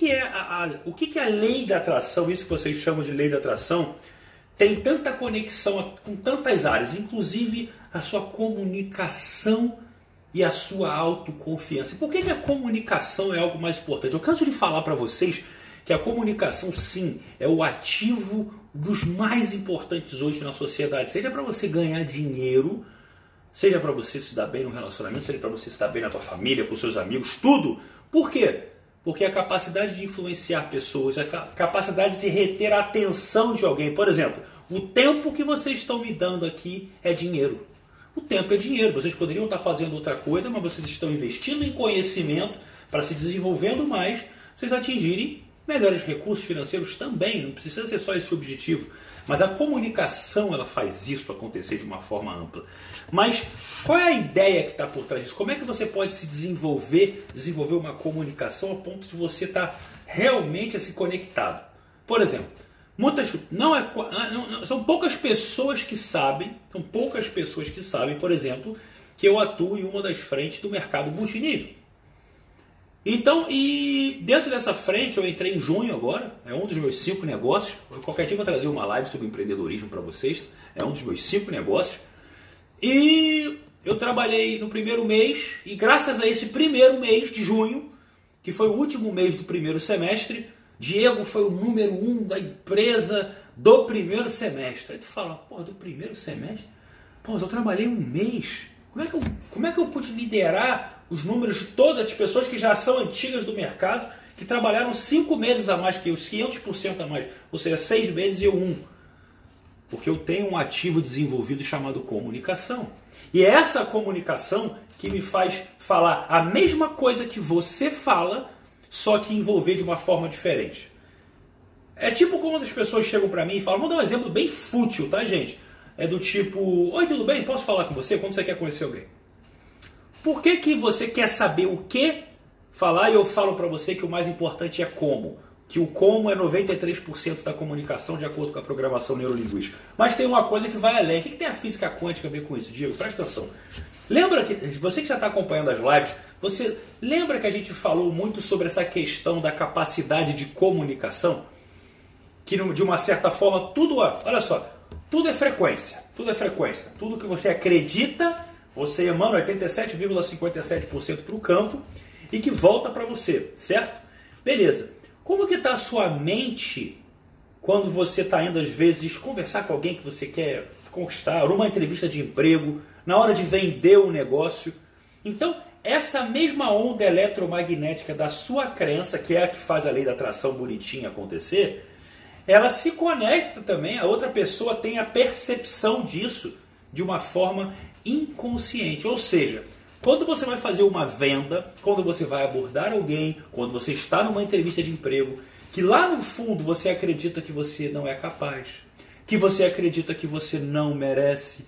que é a, a o que, que é a lei da atração, isso que vocês chamam de lei da atração, tem tanta conexão com tantas áreas, inclusive a sua comunicação e a sua autoconfiança. Por que, que a comunicação é algo mais importante? Eu canso de falar para vocês que a comunicação, sim, é o ativo dos mais importantes hoje na sociedade. Seja para você ganhar dinheiro, seja para você se dar bem no relacionamento, seja para você se dar bem na tua família, com seus amigos, tudo. Por quê? Porque a capacidade de influenciar pessoas, a capacidade de reter a atenção de alguém. Por exemplo, o tempo que vocês estão me dando aqui é dinheiro. O tempo é dinheiro. Vocês poderiam estar fazendo outra coisa, mas vocês estão investindo em conhecimento para se desenvolvendo mais, vocês atingirem melhores recursos financeiros também. Não precisa ser só esse objetivo. Mas a comunicação ela faz isso acontecer de uma forma ampla. Mas qual é a ideia que está por trás disso? Como é que você pode se desenvolver, desenvolver uma comunicação a ponto de você estar tá realmente assim, conectado? Por exemplo, muitas não é não, são poucas pessoas que sabem, são poucas pessoas que sabem, por exemplo, que eu atuo em uma das frentes do mercado multinível. Então, e dentro dessa frente, eu entrei em junho agora, é um dos meus cinco negócios. Qualquer dia eu vou trazer uma live sobre empreendedorismo para vocês, é um dos meus cinco negócios. E eu trabalhei no primeiro mês, e graças a esse primeiro mês de junho, que foi o último mês do primeiro semestre, Diego foi o número um da empresa do primeiro semestre. Aí tu fala, pô, do primeiro semestre? Pô, eu trabalhei um mês. Como é que eu, como é que eu pude liderar os números de todas as pessoas que já são antigas do mercado, que trabalharam cinco meses a mais que eu, 500% a mais, ou seja, seis meses e eu um. Porque eu tenho um ativo desenvolvido chamado comunicação. E é essa comunicação que me faz falar a mesma coisa que você fala, só que envolver de uma forma diferente. É tipo quando as pessoas chegam para mim e falam, vou dar um exemplo bem fútil, tá, gente? É do tipo, oi, tudo bem? Posso falar com você? Quando você quer conhecer alguém? Por que, que você quer saber o que falar e eu falo para você que o mais importante é como? Que o como é 93% da comunicação de acordo com a programação neurolinguística. Mas tem uma coisa que vai além. O que, que tem a física quântica a ver com isso, Diego? Presta atenção. Lembra que, você que já está acompanhando as lives, você lembra que a gente falou muito sobre essa questão da capacidade de comunicação? Que de uma certa forma tudo, olha só, tudo é frequência, tudo é frequência. Tudo que você acredita você emana 87,57% para o campo e que volta para você, certo? Beleza. Como que está a sua mente quando você está indo às vezes conversar com alguém que você quer conquistar, numa entrevista de emprego, na hora de vender um negócio? Então, essa mesma onda eletromagnética da sua crença, que é a que faz a lei da atração bonitinha acontecer, ela se conecta também, a outra pessoa tem a percepção disso de uma forma inconsciente. Ou seja, quando você vai fazer uma venda, quando você vai abordar alguém, quando você está numa entrevista de emprego, que lá no fundo você acredita que você não é capaz, que você acredita que você não merece.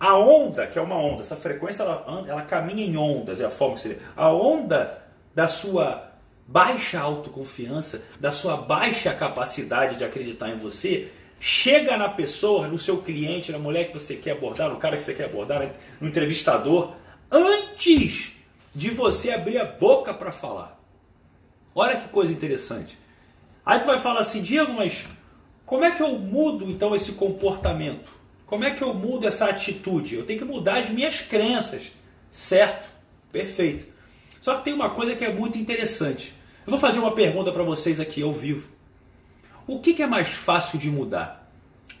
A onda, que é uma onda, essa frequência ela, ela caminha em ondas, é a forma que você A onda da sua baixa autoconfiança, da sua baixa capacidade de acreditar em você, chega na pessoa, no seu cliente, na mulher que você quer abordar, no cara que você quer abordar, no entrevistador, antes de você abrir a boca para falar. Olha que coisa interessante. Aí tu vai falar assim, Diego, mas como é que eu mudo então esse comportamento? Como é que eu mudo essa atitude? Eu tenho que mudar as minhas crenças. Certo? Perfeito. Só que tem uma coisa que é muito interessante. Eu vou fazer uma pergunta para vocês aqui ao vivo. O que, que é mais fácil de mudar?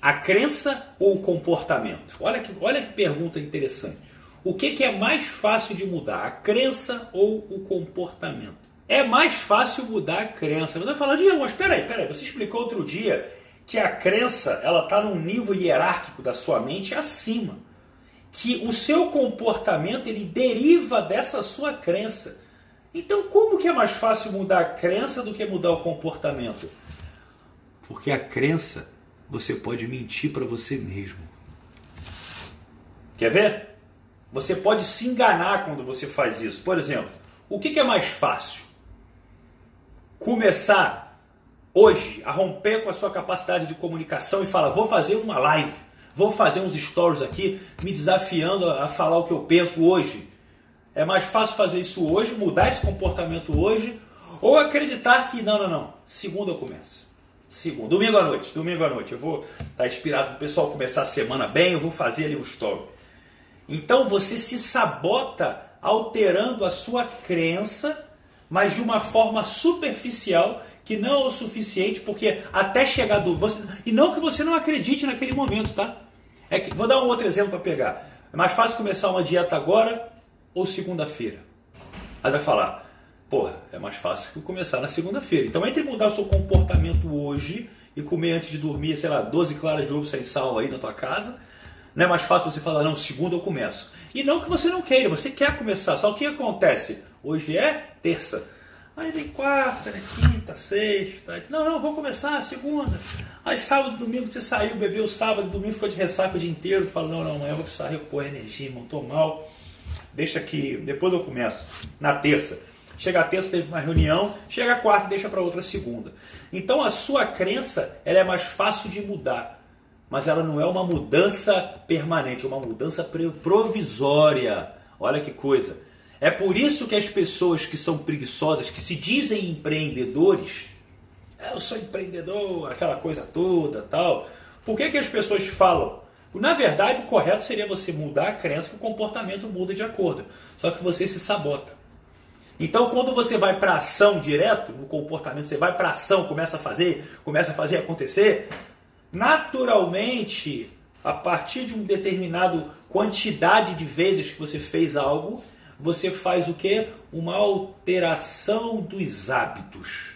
A crença ou o comportamento? Olha que, olha que pergunta interessante. O que, que é mais fácil de mudar? A crença ou o comportamento? É mais fácil mudar a crença. Você vai falar, Diego, mas peraí, peraí, você explicou outro dia que a crença ela está num nível hierárquico da sua mente acima. Que o seu comportamento ele deriva dessa sua crença. Então, como que é mais fácil mudar a crença do que mudar o comportamento? Porque a crença você pode mentir para você mesmo. Quer ver? Você pode se enganar quando você faz isso. Por exemplo, o que, que é mais fácil? Começar hoje a romper com a sua capacidade de comunicação e falar: vou fazer uma live, vou fazer uns stories aqui, me desafiando a falar o que eu penso hoje. É mais fácil fazer isso hoje, mudar esse comportamento hoje, Ou acreditar que, não, não, não, segunda eu começo. Segunda, domingo à noite, domingo à noite. Eu vou estar tá inspirado para o pessoal começar a semana bem, eu vou fazer ali um story. Então você se sabota alterando a sua crença, mas de uma forma superficial que não é o suficiente, porque até chegar do. Você, e não que você não acredite naquele momento, tá? É que, vou dar um outro exemplo para pegar. É mais fácil começar uma dieta agora ou segunda-feira? Aí vai falar, porra, é mais fácil que começar na segunda-feira. Então, entre mudar o seu comportamento hoje e comer antes de dormir, sei lá, 12 claras de ovo sem sal aí na tua casa, não é mais fácil você falar, não, segunda eu começo. E não que você não queira, você quer começar. Só o que acontece? Hoje é terça. Aí vem quarta, né, quinta, sexta. Não, não, vou começar segunda. Aí sábado, domingo você saiu, bebeu sábado, domingo ficou de ressaca o dia inteiro. Tu fala, não, não, amanhã eu vou precisar repor energia, irmão, tô mal. Deixa que depois eu começo. Na terça. Chega a terça, teve uma reunião. Chega a quarta, deixa para outra segunda. Então a sua crença ela é mais fácil de mudar. Mas ela não é uma mudança permanente, é uma mudança provisória. Olha que coisa. É por isso que as pessoas que são preguiçosas, que se dizem empreendedores, é, eu sou empreendedor, aquela coisa toda, tal. Por que, que as pessoas falam? Na verdade, o correto seria você mudar a crença que o comportamento muda de acordo. Só que você se sabota. Então, quando você vai para ação direto, no comportamento, você vai para ação, começa a fazer, começa a fazer acontecer, naturalmente, a partir de uma determinada quantidade de vezes que você fez algo, você faz o que? Uma alteração dos hábitos.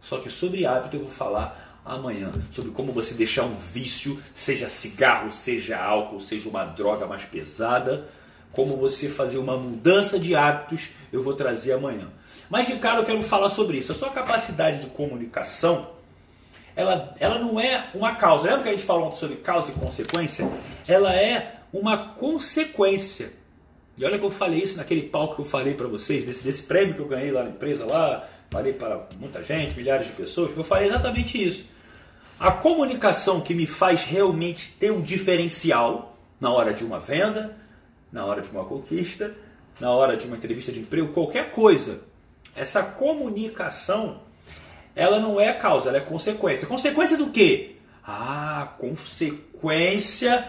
Só que sobre hábito eu vou falar amanhã, sobre como você deixar um vício, seja cigarro, seja álcool, seja uma droga mais pesada, como você fazer uma mudança de hábitos, eu vou trazer amanhã. Mas de cara eu quero falar sobre isso. A sua capacidade de comunicação, ela, ela não é uma causa. Lembra que a gente falou sobre causa e consequência? Ela é uma consequência e olha que eu falei isso naquele palco que eu falei para vocês, desse, desse prêmio que eu ganhei lá na empresa, lá, falei para muita gente, milhares de pessoas, eu falei exatamente isso. A comunicação que me faz realmente ter um diferencial na hora de uma venda, na hora de uma conquista, na hora de uma entrevista de emprego, qualquer coisa. Essa comunicação, ela não é causa, ela é consequência. Consequência do quê? Ah, consequência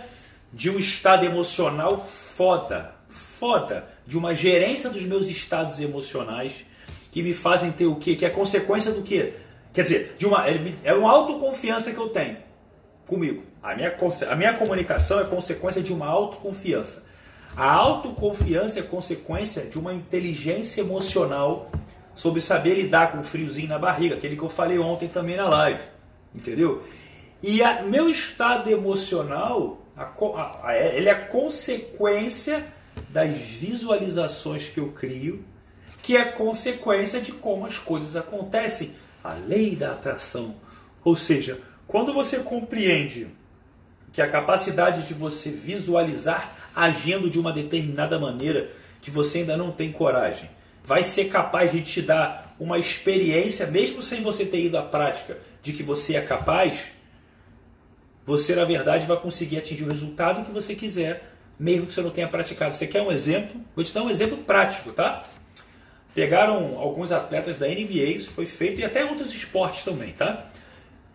de um estado emocional foda foda de uma gerência dos meus estados emocionais que me fazem ter o quê? Que é consequência do quê? Quer dizer, de uma, é uma autoconfiança que eu tenho comigo. A minha, a minha comunicação é consequência de uma autoconfiança. A autoconfiança é consequência de uma inteligência emocional sobre saber lidar com o friozinho na barriga, aquele que eu falei ontem também na live. Entendeu? E a, meu estado emocional, a, a, ele é consequência das visualizações que eu crio, que é consequência de como as coisas acontecem, a lei da atração. Ou seja, quando você compreende que a capacidade de você visualizar agindo de uma determinada maneira que você ainda não tem coragem, vai ser capaz de te dar uma experiência, mesmo sem você ter ido à prática, de que você é capaz, você na verdade vai conseguir atingir o resultado que você quiser mesmo que você não tenha praticado. Você quer um exemplo? Vou te dar um exemplo prático, tá? Pegaram alguns atletas da NBA, isso foi feito, e até outros esportes também, tá?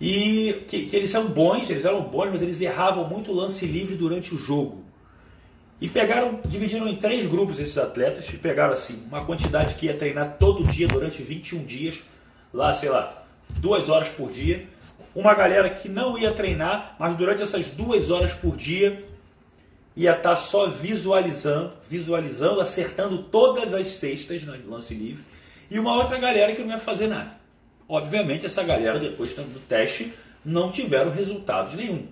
E que, que eles são bons, eles eram bons, mas eles erravam muito lance livre durante o jogo. E pegaram, dividiram em três grupos esses atletas, e pegaram assim, uma quantidade que ia treinar todo dia durante 21 dias, lá, sei lá, duas horas por dia. Uma galera que não ia treinar, mas durante essas duas horas por dia ia estar tá só visualizando, visualizando, acertando todas as cestas no lance livre, e uma outra galera que não ia fazer nada. Obviamente, essa galera, depois do teste, não tiveram resultados nenhum.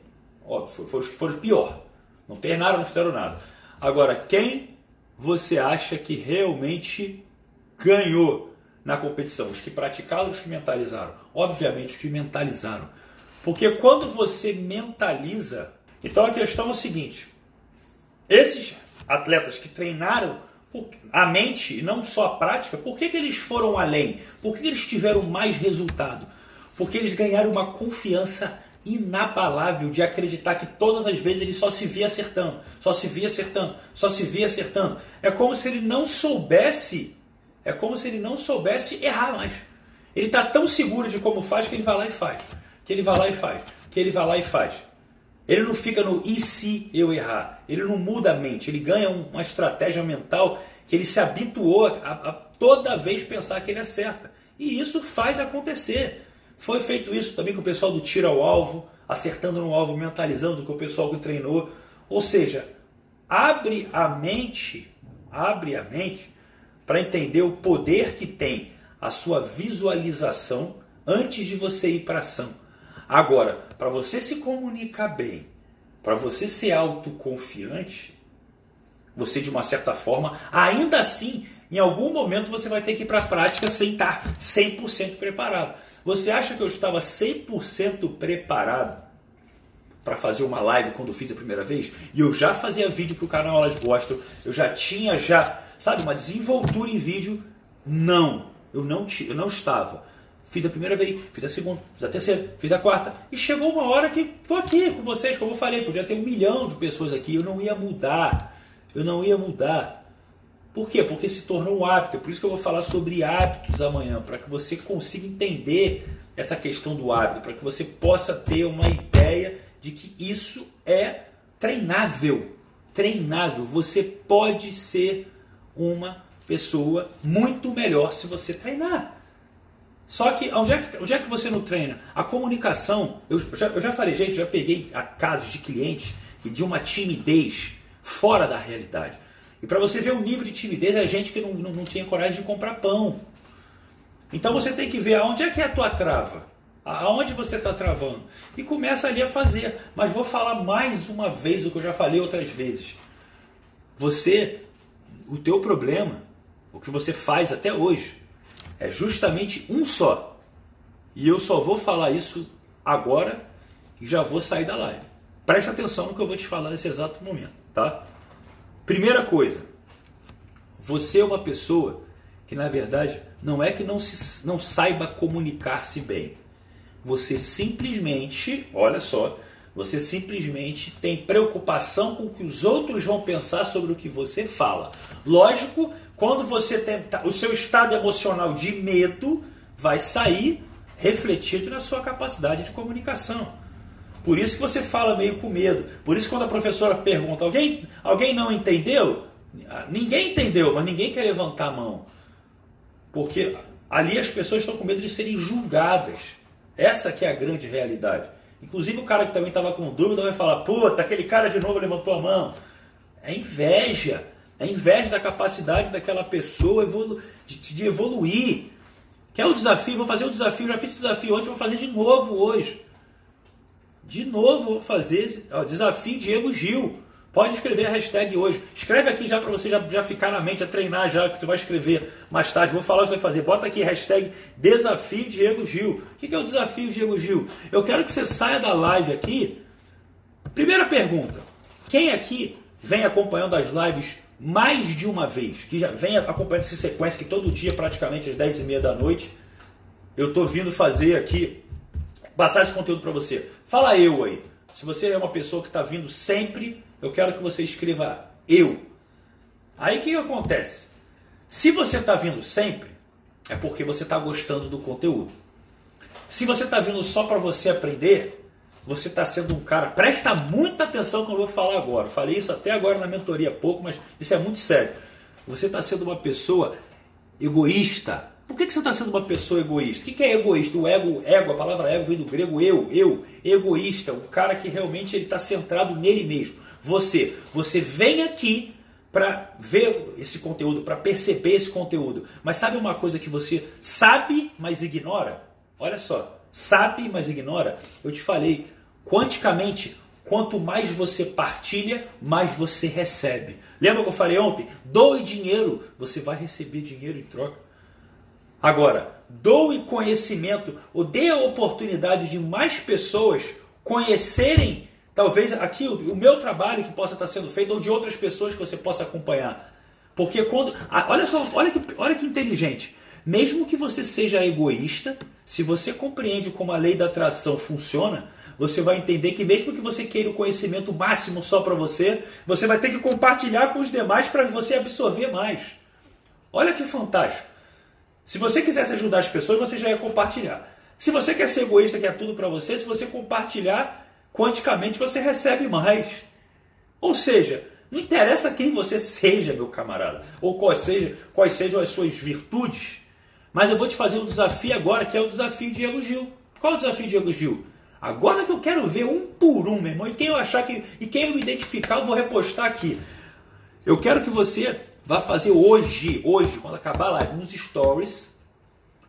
Óbvio, foram os que foram pior. Não treinaram, não fizeram nada. Agora, quem você acha que realmente ganhou na competição? Os que praticaram os que mentalizaram? Obviamente, os que mentalizaram. Porque quando você mentaliza. Então a questão é o seguinte: esses atletas que treinaram a mente não só a prática, por que, que eles foram além? Por que, que eles tiveram mais resultado? Porque eles ganharam uma confiança inabalável de acreditar que todas as vezes ele só se via acertando, só se via acertando, só se via acertando. É como se ele não soubesse, é como se ele não soubesse errar mais. Ele está tão seguro de como faz que ele vai lá e faz. Que ele vai lá e faz. Que ele vai lá e faz. Ele não fica no e se eu errar. Ele não muda a mente. Ele ganha uma estratégia mental que ele se habituou a, a, a toda vez pensar que ele acerta. E isso faz acontecer. Foi feito isso também com o pessoal do tiro ao alvo, acertando no alvo, mentalizando com o pessoal que treinou. Ou seja, abre a mente, abre a mente para entender o poder que tem a sua visualização antes de você ir para ação. Agora, para você se comunicar bem, para você ser autoconfiante, você de uma certa forma, ainda assim, em algum momento você vai ter que ir para a prática sem estar 100% preparado. Você acha que eu estava 100% preparado para fazer uma live quando fiz a primeira vez? E eu já fazia vídeo para o canal Elas Gostam, eu já tinha já, sabe, uma desenvoltura em vídeo? Não, eu não, eu não estava. Fiz a primeira vez, fiz a segunda, fiz a terceira, fiz a quarta. E chegou uma hora que estou aqui com vocês, como eu falei, podia ter um milhão de pessoas aqui, eu não ia mudar. Eu não ia mudar. Por quê? Porque se tornou um hábito. É por isso que eu vou falar sobre hábitos amanhã, para que você consiga entender essa questão do hábito, para que você possa ter uma ideia de que isso é treinável. Treinável. Você pode ser uma pessoa muito melhor se você treinar. Só que onde é que, onde é que você não treina? A comunicação, eu já, eu já falei, gente, já peguei casos de clientes e de uma timidez fora da realidade. E para você ver o nível de timidez, é gente que não, não, não tinha coragem de comprar pão. Então você tem que ver aonde é que é a tua trava. Aonde você está travando. E começa ali a fazer. Mas vou falar mais uma vez o que eu já falei outras vezes. Você, o teu problema, o que você faz até hoje, é justamente um só. E eu só vou falar isso agora e já vou sair da live. Preste atenção no que eu vou te falar nesse exato momento, tá? Primeira coisa, você é uma pessoa que na verdade não é que não, se, não saiba comunicar-se bem. Você simplesmente, olha só, você simplesmente tem preocupação com o que os outros vão pensar sobre o que você fala. Lógico, quando você tem o seu estado emocional de medo vai sair refletido na sua capacidade de comunicação. Por isso que você fala meio com medo. Por isso quando a professora pergunta, alguém, alguém não entendeu? Ninguém entendeu, mas ninguém quer levantar a mão. Porque ali as pessoas estão com medo de serem julgadas. Essa que é a grande realidade. Inclusive o cara que também estava com dúvida vai falar, puta, aquele cara de novo levantou a mão. É inveja. É inveja da capacidade daquela pessoa evolu de, de, evoluir. Quer o desafio? Vou fazer o desafio. Já fiz desafio ontem, vou fazer de novo hoje. De novo vou fazer ó, desafio Diego Gil. Pode escrever a hashtag hoje. Escreve aqui já para você já, já ficar na mente, a treinar já, que você vai escrever mais tarde. Vou falar o que você vai fazer. Bota aqui hashtag desafio Diego Gil. O que é o desafio Diego Gil? Eu quero que você saia da live aqui. Primeira pergunta. Quem aqui vem acompanhando as lives mais de uma vez, que já vem acompanhando essa sequência que todo dia, praticamente às 10 e meia da noite, eu estou vindo fazer aqui, passar esse conteúdo para você. Fala eu aí. Se você é uma pessoa que está vindo sempre, eu quero que você escreva eu. Aí o que, que acontece? Se você está vindo sempre, é porque você está gostando do conteúdo. Se você está vindo só para você aprender, você está sendo um cara. Presta muita atenção que eu vou falar agora. Falei isso até agora na mentoria pouco, mas isso é muito sério. Você está sendo uma pessoa egoísta. Por que, que você está sendo uma pessoa egoísta? O que, que é egoísta? O ego, ego, a palavra ego vem do grego eu, eu, egoísta, o cara que realmente ele está centrado nele mesmo. Você, você vem aqui para ver esse conteúdo, para perceber esse conteúdo. Mas sabe uma coisa que você sabe, mas ignora? Olha só, sabe, mas ignora. Eu te falei, Quanticamente, quanto mais você partilha, mais você recebe. Lembra que eu falei ontem? Doe dinheiro, você vai receber dinheiro em troca. Agora, doe conhecimento, ou dê a oportunidade de mais pessoas conhecerem, talvez aqui o, meu trabalho que possa estar sendo feito, ou de outras pessoas que você possa acompanhar. Porque quando. Olha, olha, que, olha que inteligente. Mesmo que você seja egoísta, se você compreende como a lei da atração funciona, você vai entender que mesmo que você queira o conhecimento máximo só para você, você vai ter que compartilhar com os demais para você absorver mais. Olha que fantástico. Se você quisesse ajudar as pessoas, você já ia compartilhar. Se você quer ser egoísta, quer tudo para você, se você compartilhar quanticamente, você recebe mais. Ou seja, não interessa quem você seja, meu camarada, ou quais, seja, quais sejam as suas virtudes, mas eu vou te fazer um desafio agora, que é o desafio Diego Gil. Qual é o desafio Diego Gil? Agora que eu quero ver um por um, meu irmão, e quem eu achar que. E quem eu me identificar, eu vou repostar aqui. Eu quero que você vá fazer hoje, hoje, quando acabar a live, nos stories,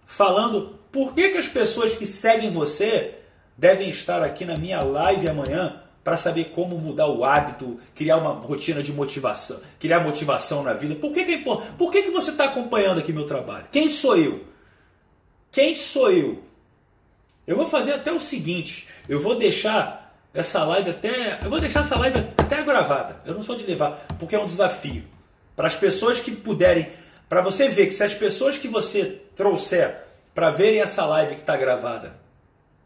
falando por que, que as pessoas que seguem você devem estar aqui na minha live amanhã para saber como mudar o hábito, criar uma rotina de motivação, criar motivação na vida. Por que, que é? Por que, que você está acompanhando aqui meu trabalho? Quem sou eu? Quem sou eu? Eu vou fazer até o seguinte, eu vou deixar essa live até, eu vou deixar essa live até gravada. Eu não sou de levar, porque é um desafio para as pessoas que puderem, para você ver que se as pessoas que você trouxer para verem essa live que está gravada,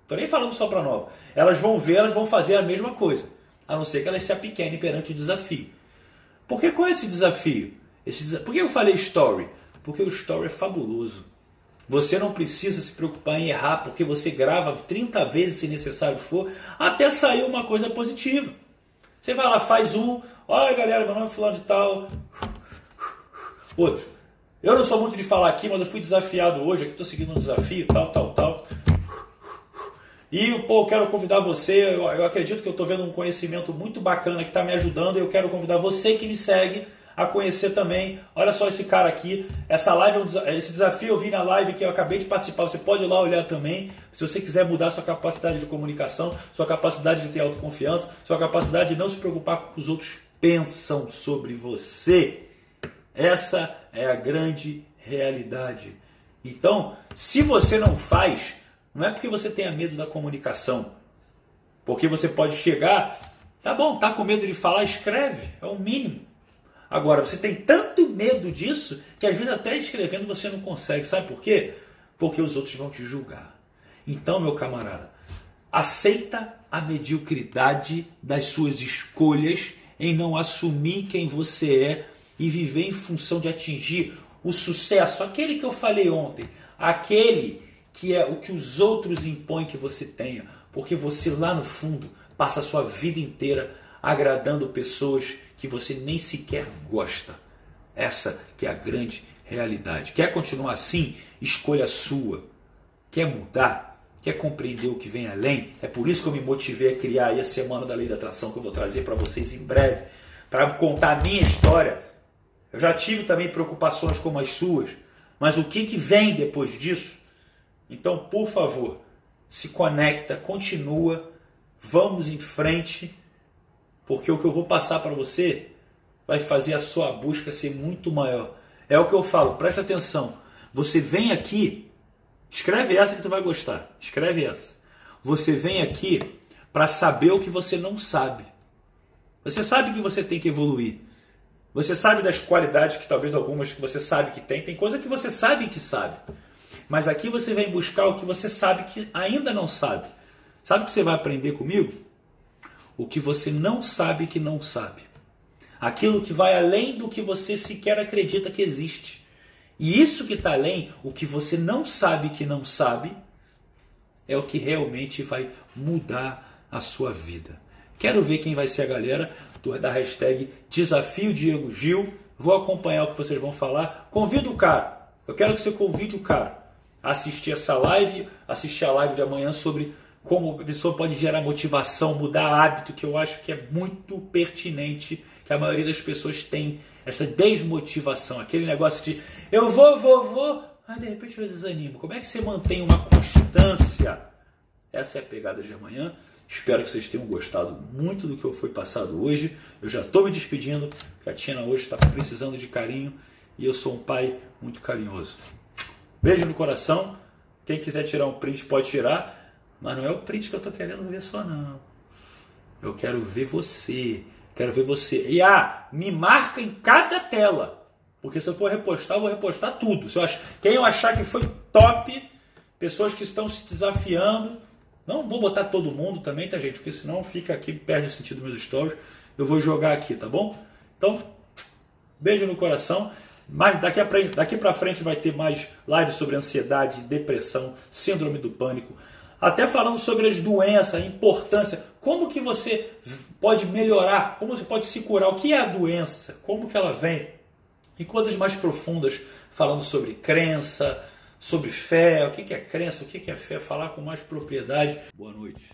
estou nem falando só para nova, elas vão ver, elas vão fazer a mesma coisa, a não ser que elas se apequenem perante o desafio. Porque qual é esse desafio? Esse, por que eu falei story? Porque o story é fabuloso. Você não precisa se preocupar em errar, porque você grava 30 vezes se necessário for, até sair uma coisa positiva. Você vai lá, faz um, olha galera, meu nome é fulano de tal. Outro. Eu não sou muito de falar aqui, mas eu fui desafiado hoje, aqui estou seguindo um desafio, tal, tal, tal. E, pô, eu quero convidar você, eu, eu acredito que eu estou vendo um conhecimento muito bacana que está me ajudando, eu quero convidar você que me segue a conhecer também. Olha só esse cara aqui. Essa live, é esse desafio eu vi na live que eu acabei de participar. Você pode ir lá olhar também. Se você quiser mudar sua capacidade de comunicação, sua capacidade de ter autoconfiança, sua capacidade de não se preocupar com o que os outros pensam sobre você. Essa é a grande realidade. Então, se você não faz, não é porque você tenha medo da comunicação. Porque você pode chegar, tá bom, tá com medo de falar, escreve, é o mínimo. Agora, você tem tanto medo disso que às vezes até escrevendo você não consegue. Sabe por quê? Porque os outros vão te julgar. Então, meu camarada, aceita a mediocridade das suas escolhas em não assumir quem você é e viver em função de atingir o sucesso, aquele que eu falei ontem, aquele que é o que os outros impõem que você tenha, porque você lá no fundo passa a sua vida inteira agradando pessoas que você nem sequer gosta. Essa que é a grande realidade. Quer continuar assim? Escolha sua. Quer mudar? Quer compreender o que vem além? É por isso que eu me motivei a criar a Semana da Lei da Atração que eu vou trazer para vocês em breve, para contar a minha história. Eu já tive também preocupações como as suas, mas o que, que vem depois disso? Então, por favor, se conecta, continua, vamos em frente porque o que eu vou passar para você vai fazer a sua busca ser muito maior. É o que eu falo, presta atenção. Você vem aqui, escreve essa que tu vai gostar. Escreve essa. Você vem aqui para saber o que você não sabe. Você sabe que você tem que evoluir. Você sabe das qualidades que talvez algumas que você sabe que tem, tem coisa que você sabe que sabe. Mas aqui você vem buscar o que você sabe que ainda não sabe. Sabe o que você vai aprender comigo? o que você não sabe que não sabe. Aquilo que vai além do que você sequer acredita que existe. E isso que está além, o que você não sabe que não sabe, é o que realmente vai mudar a sua vida. Quero ver quem vai ser a galera da hashtag Desafio Diego Gil. Vou acompanhar o que vocês vão falar. Convido o cara. Eu quero que você convide o cara assistir essa live, assistir a live de amanhã sobre como a pessoa pode gerar motivação, mudar hábito, que eu acho que é muito pertinente, que a maioria das pessoas tem essa desmotivação, aquele negócio de eu vou, vou, vou, mas de repente eu desanimo. Como é que você mantém uma constância? Essa é a pegada de amanhã. Espero que vocês tenham gostado muito do que foi passado hoje. Eu já estou me despedindo, porque a Tina hoje está precisando de carinho e eu sou um pai muito carinhoso. Beijo no coração. Quem quiser tirar um print pode tirar. Mas não é o print que eu estou querendo ver só, não. Eu quero ver você. Quero ver você. E ah, me marca em cada tela. Porque se eu for repostar, eu vou repostar tudo. Se eu ach... Quem eu achar que foi top, pessoas que estão se desafiando. Não vou botar todo mundo também, tá, gente? Porque senão fica aqui, perde o sentido dos meus stories. Eu vou jogar aqui, tá bom? Então, beijo no coração. Mas daqui, a, daqui para frente vai ter mais lives sobre ansiedade, depressão, síndrome do pânico. Até falando sobre as doenças, a importância, como que você pode melhorar, como você pode se curar, o que é a doença, como que ela vem. E coisas mais profundas, falando sobre crença, sobre fé, o que é crença, o que é fé, falar com mais propriedade. Boa noite.